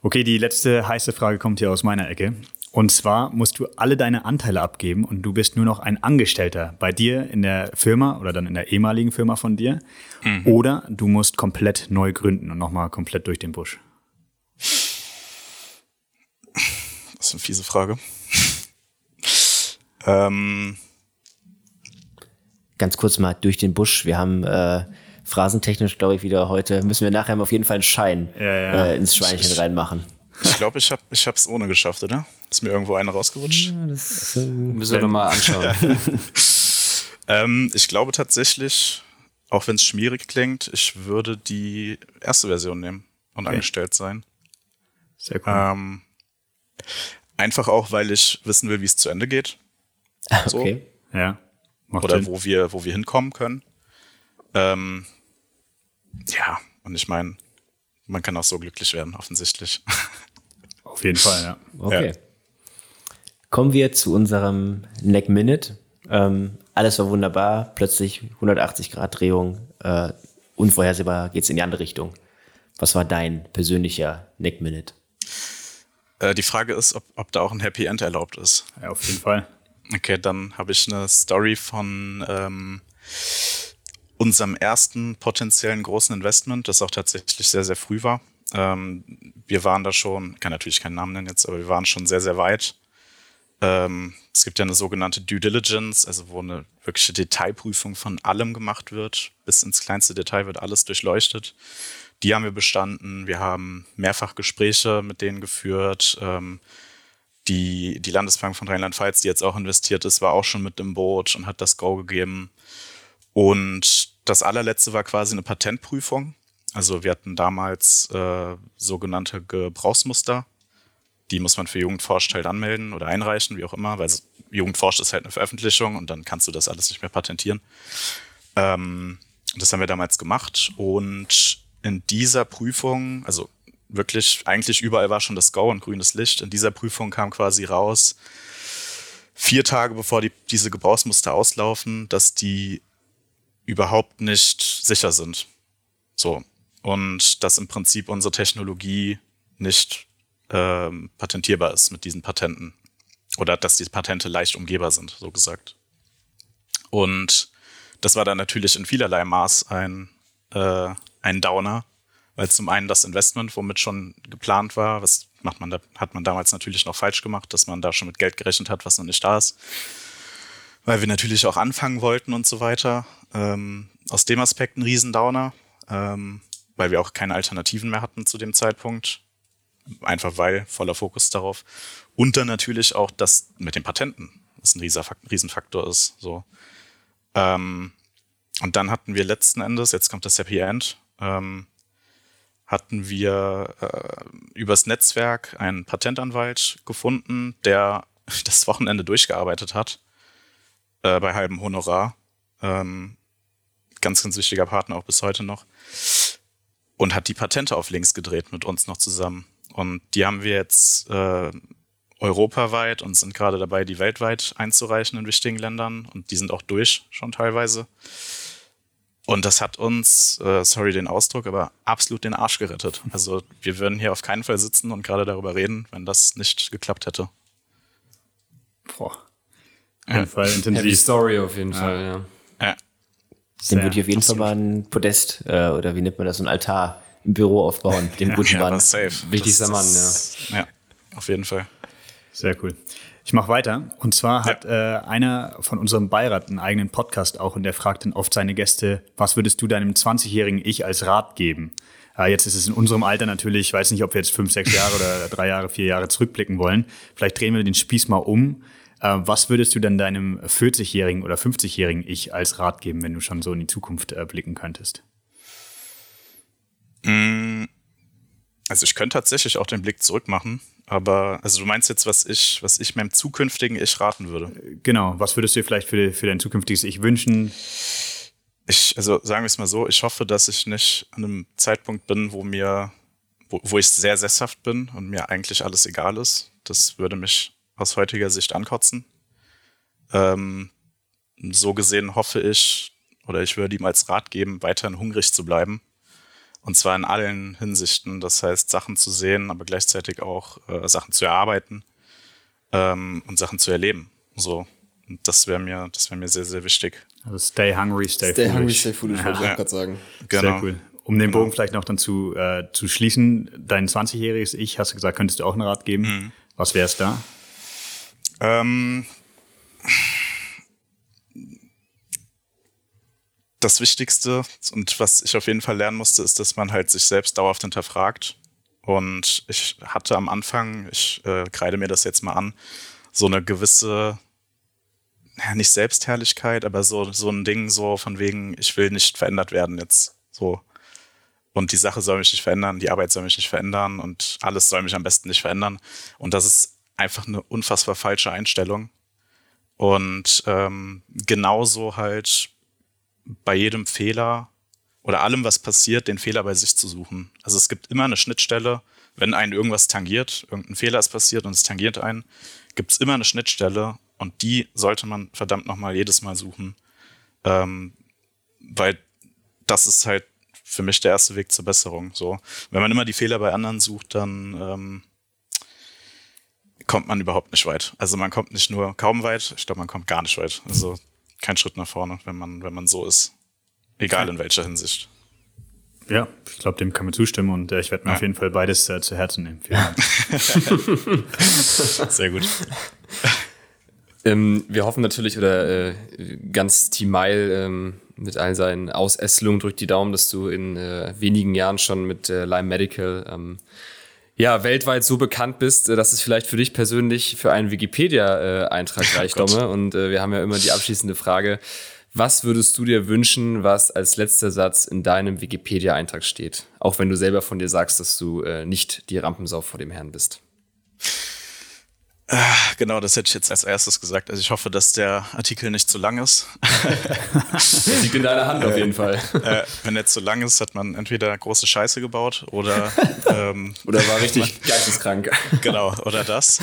Okay, die letzte heiße Frage kommt hier aus meiner Ecke. Und zwar musst du alle deine Anteile abgeben und du bist nur noch ein Angestellter bei dir in der Firma oder dann in der ehemaligen Firma von dir. Mhm. Oder du musst komplett neu gründen und nochmal komplett durch den Busch. Das ist eine fiese Frage. ähm. Ganz kurz mal durch den Busch. Wir haben äh, phrasentechnisch, glaube ich, wieder heute, müssen wir nachher auf jeden Fall einen Schein ja, ja. Äh, ins Schweinchen reinmachen. Ich glaube, ich habe es ohne geschafft, oder? Ist mir irgendwo eine rausgerutscht? Ja, das äh, müssen wir nochmal anschauen. ähm, ich glaube tatsächlich, auch wenn es schmierig klingt, ich würde die erste Version nehmen und okay. angestellt sein. Sehr cool. Ähm, einfach auch, weil ich wissen will, wie es zu Ende geht. So. Okay. Ja. Oder Sinn. wo wir, wo wir hinkommen können. Ähm, ja, und ich meine, man kann auch so glücklich werden, offensichtlich. Auf jeden Fall, ja. Okay. Ja. Kommen wir zu unserem Neck Minute. Ähm, alles war wunderbar, plötzlich 180 Grad Drehung, äh, unvorhersehbar geht es in die andere Richtung. Was war dein persönlicher Neck Minute? Äh, die Frage ist, ob, ob da auch ein Happy End erlaubt ist. Ja, auf jeden Fall. Okay, dann habe ich eine Story von ähm, unserem ersten potenziellen großen Investment, das auch tatsächlich sehr, sehr früh war. Ähm, wir waren da schon, kann natürlich keinen Namen nennen jetzt, aber wir waren schon sehr, sehr weit. Ähm, es gibt ja eine sogenannte Due Diligence, also wo eine wirkliche Detailprüfung von allem gemacht wird. Bis ins kleinste Detail wird alles durchleuchtet. Die haben wir bestanden. Wir haben mehrfach Gespräche mit denen geführt. Ähm, die, die Landesbank von Rheinland-Pfalz, die jetzt auch investiert ist, war auch schon mit im Boot und hat das Go gegeben. Und das allerletzte war quasi eine Patentprüfung. Also wir hatten damals äh, sogenannte Gebrauchsmuster. Die muss man für Jugendforscht halt anmelden oder einreichen, wie auch immer, weil Jugendforscht ist halt eine Veröffentlichung und dann kannst du das alles nicht mehr patentieren. Ähm, das haben wir damals gemacht und in dieser Prüfung, also wirklich, eigentlich überall war schon das Go und grünes Licht. In dieser Prüfung kam quasi raus, vier Tage bevor die, diese Gebrauchsmuster auslaufen, dass die überhaupt nicht sicher sind. So. Und dass im Prinzip unsere Technologie nicht ähm, patentierbar ist mit diesen Patenten. Oder dass die Patente leicht umgehbar sind, so gesagt. Und das war dann natürlich in vielerlei Maß ein, äh, ein Downer, weil zum einen das Investment, womit schon geplant war, was macht man da, hat man damals natürlich noch falsch gemacht, dass man da schon mit Geld gerechnet hat, was noch nicht da ist. Weil wir natürlich auch anfangen wollten und so weiter. Ähm, aus dem Aspekt ein Riesendowner, ähm, weil wir auch keine Alternativen mehr hatten zu dem Zeitpunkt. Einfach weil voller Fokus darauf. Und dann natürlich auch das mit den Patenten, was ein Riesenfaktor ist. So. Ähm, und dann hatten wir letzten Endes, jetzt kommt das Happy End, ähm, hatten wir äh, übers Netzwerk einen Patentanwalt gefunden, der das Wochenende durchgearbeitet hat, äh, bei halbem Honorar. Ähm, ganz, ganz wichtiger Partner auch bis heute noch. Und hat die Patente auf links gedreht mit uns noch zusammen. Und die haben wir jetzt äh, europaweit und sind gerade dabei, die weltweit einzureichen in wichtigen Ländern. Und die sind auch durch schon teilweise. Und das hat uns, äh, sorry den Ausdruck, aber absolut den Arsch gerettet. Also wir würden hier auf keinen Fall sitzen und gerade darüber reden, wenn das nicht geklappt hätte. Boah. Auf jeden Fall intensiv. Die Story auf jeden ja. Fall, ja. ja. Den würde ich auf jeden Fall mal ein Podest äh, oder wie nennt man das, so ein Altar im Büro aufbauen, dem ja, guten ja, Mann. Safe. Wichtigster Mann, ja. Ja, auf jeden Fall. Sehr cool. Ich mache weiter. Und zwar hat ja. äh, einer von unserem Beirat einen eigenen Podcast auch und der fragt dann oft seine Gäste, was würdest du deinem 20-jährigen Ich als Rat geben? Äh, jetzt ist es in unserem Alter natürlich, ich weiß nicht, ob wir jetzt fünf, sechs Jahre oder drei Jahre, vier Jahre zurückblicken wollen. Vielleicht drehen wir den Spieß mal um. Äh, was würdest du denn deinem 40-jährigen oder 50-jährigen Ich als Rat geben, wenn du schon so in die Zukunft äh, blicken könntest? Mm, also ich könnte tatsächlich auch den Blick zurück machen aber, also du meinst jetzt, was ich, was ich meinem zukünftigen Ich raten würde? Genau, was würdest du dir vielleicht für, für dein zukünftiges Ich wünschen? ich, also sagen wir es mal so, ich hoffe, dass ich nicht an einem Zeitpunkt bin, wo mir, wo, wo ich sehr sesshaft bin und mir eigentlich alles egal ist. Das würde mich aus heutiger Sicht ankotzen. Ähm, so gesehen hoffe ich, oder ich würde ihm als Rat geben, weiterhin hungrig zu bleiben. Und zwar in allen Hinsichten. Das heißt, Sachen zu sehen, aber gleichzeitig auch äh, Sachen zu erarbeiten ähm, und Sachen zu erleben. So. Und das wäre mir, das wäre mir sehr, sehr wichtig. Also stay hungry, stay, stay foolish. hungry, stay foolish, ja. wollte ich gerade sagen. Genau. Sehr cool. Um den Bogen genau. vielleicht noch dann zu, äh, zu schließen, dein 20-jähriges Ich, hast du gesagt, könntest du auch einen Rat geben. Mhm. Was wäre es da? Ähm, das Wichtigste und was ich auf jeden Fall lernen musste, ist, dass man halt sich selbst dauerhaft hinterfragt. Und ich hatte am Anfang, ich äh, kreide mir das jetzt mal an, so eine gewisse, ja, nicht Selbstherrlichkeit, aber so, so ein Ding so von wegen, ich will nicht verändert werden jetzt. So. Und die Sache soll mich nicht verändern, die Arbeit soll mich nicht verändern und alles soll mich am besten nicht verändern. Und das ist einfach eine unfassbar falsche Einstellung. Und ähm, genauso halt bei jedem Fehler oder allem, was passiert, den Fehler bei sich zu suchen. Also es gibt immer eine Schnittstelle, wenn einen irgendwas tangiert, irgendein Fehler ist passiert und es tangiert einen, gibt es immer eine Schnittstelle und die sollte man verdammt nochmal jedes Mal suchen. Ähm, weil das ist halt für mich der erste Weg zur Besserung. So, wenn man immer die Fehler bei anderen sucht, dann ähm, kommt man überhaupt nicht weit. Also man kommt nicht nur kaum weit, ich glaube, man kommt gar nicht weit. Also kein Schritt nach vorne, wenn man, wenn man so ist. Egal in welcher Hinsicht. Ja, ich glaube, dem kann man zustimmen und äh, ich werde mir ja. auf jeden Fall beides äh, zu Herzen nehmen. Sehr gut. Ähm, wir hoffen natürlich, oder äh, ganz Team Mile ähm, mit all seinen Ausässelungen drückt die Daumen, dass du in äh, wenigen Jahren schon mit äh, Lime Medical ähm, ja, weltweit so bekannt bist, äh, dass es vielleicht für dich persönlich für einen Wikipedia-Eintrag äh, reicht, Domme. Und äh, wir haben ja immer die abschließende Frage. Was würdest du dir wünschen, was als letzter Satz in deinem Wikipedia-Eintrag steht? Auch wenn du selber von dir sagst, dass du äh, nicht die Rampensau vor dem Herrn bist. Ah, genau, das hätte ich jetzt als erstes gesagt. Also ich hoffe, dass der Artikel nicht zu lang ist. der liegt in deiner Hand auf jeden Fall. Äh, wenn er zu lang ist, hat man entweder große Scheiße gebaut oder ähm, oder war richtig geisteskrank. Genau, oder das.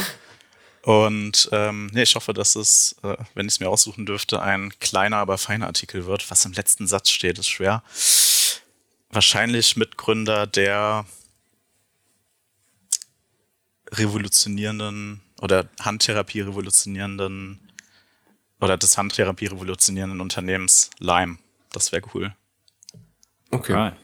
Und ähm, nee, ich hoffe, dass es, äh, wenn ich es mir aussuchen dürfte, ein kleiner, aber feiner Artikel wird. Was im letzten Satz steht, ist schwer. Wahrscheinlich Mitgründer der revolutionierenden oder Handtherapie revolutionierenden oder des Handtherapie revolutionierenden Unternehmens Lime. Das wäre cool. Okay. Ah.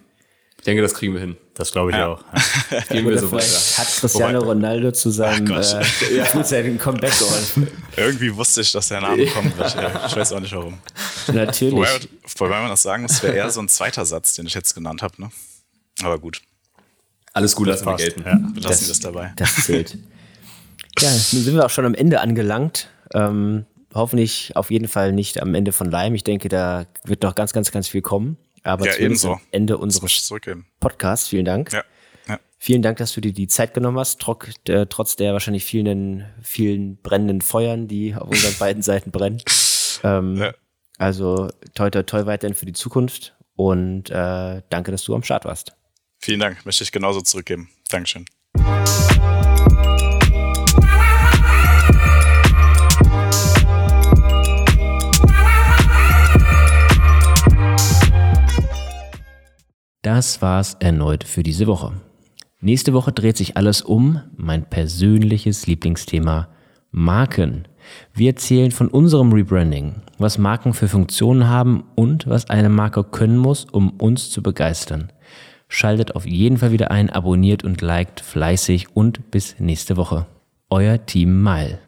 Ich denke, das kriegen wir hin. Das glaube ich ja. auch. Gehen wir so weiter. Hat Cristiano Ronaldo zu seinem äh, ja. frühzeitigen Comeback geholfen. Irgendwie wusste ich, dass der Name kommt. Ich, ich weiß auch nicht warum. Natürlich. Wobei, wobei man das sagen muss, wäre eher so ein zweiter Satz, den ich jetzt genannt habe. Ne? Aber gut. Alles gut, lassen wir gelten. Ja. Wir lassen das, das dabei. Das zählt. Ja, nun sind wir auch schon am Ende angelangt. Ähm, hoffentlich auf jeden Fall nicht am Ende von Leim. Ich denke, da wird noch ganz, ganz, ganz viel kommen. Aber ja, ebenso. Ende unseres Podcasts. Vielen Dank. Ja. Ja. Vielen Dank, dass du dir die Zeit genommen hast, trock, äh, trotz der wahrscheinlich vielen, vielen brennenden Feuern, die auf unseren beiden Seiten brennen. Ähm, ja. Also toi, toi, toi weiterhin für die Zukunft und äh, danke, dass du am Start warst. Vielen Dank, möchte ich genauso zurückgeben. Dankeschön. Das war's erneut für diese Woche. Nächste Woche dreht sich alles um mein persönliches Lieblingsthema Marken. Wir erzählen von unserem Rebranding, was Marken für Funktionen haben und was eine Marke können muss, um uns zu begeistern. Schaltet auf jeden Fall wieder ein, abonniert und liked fleißig und bis nächste Woche. Euer Team Mile.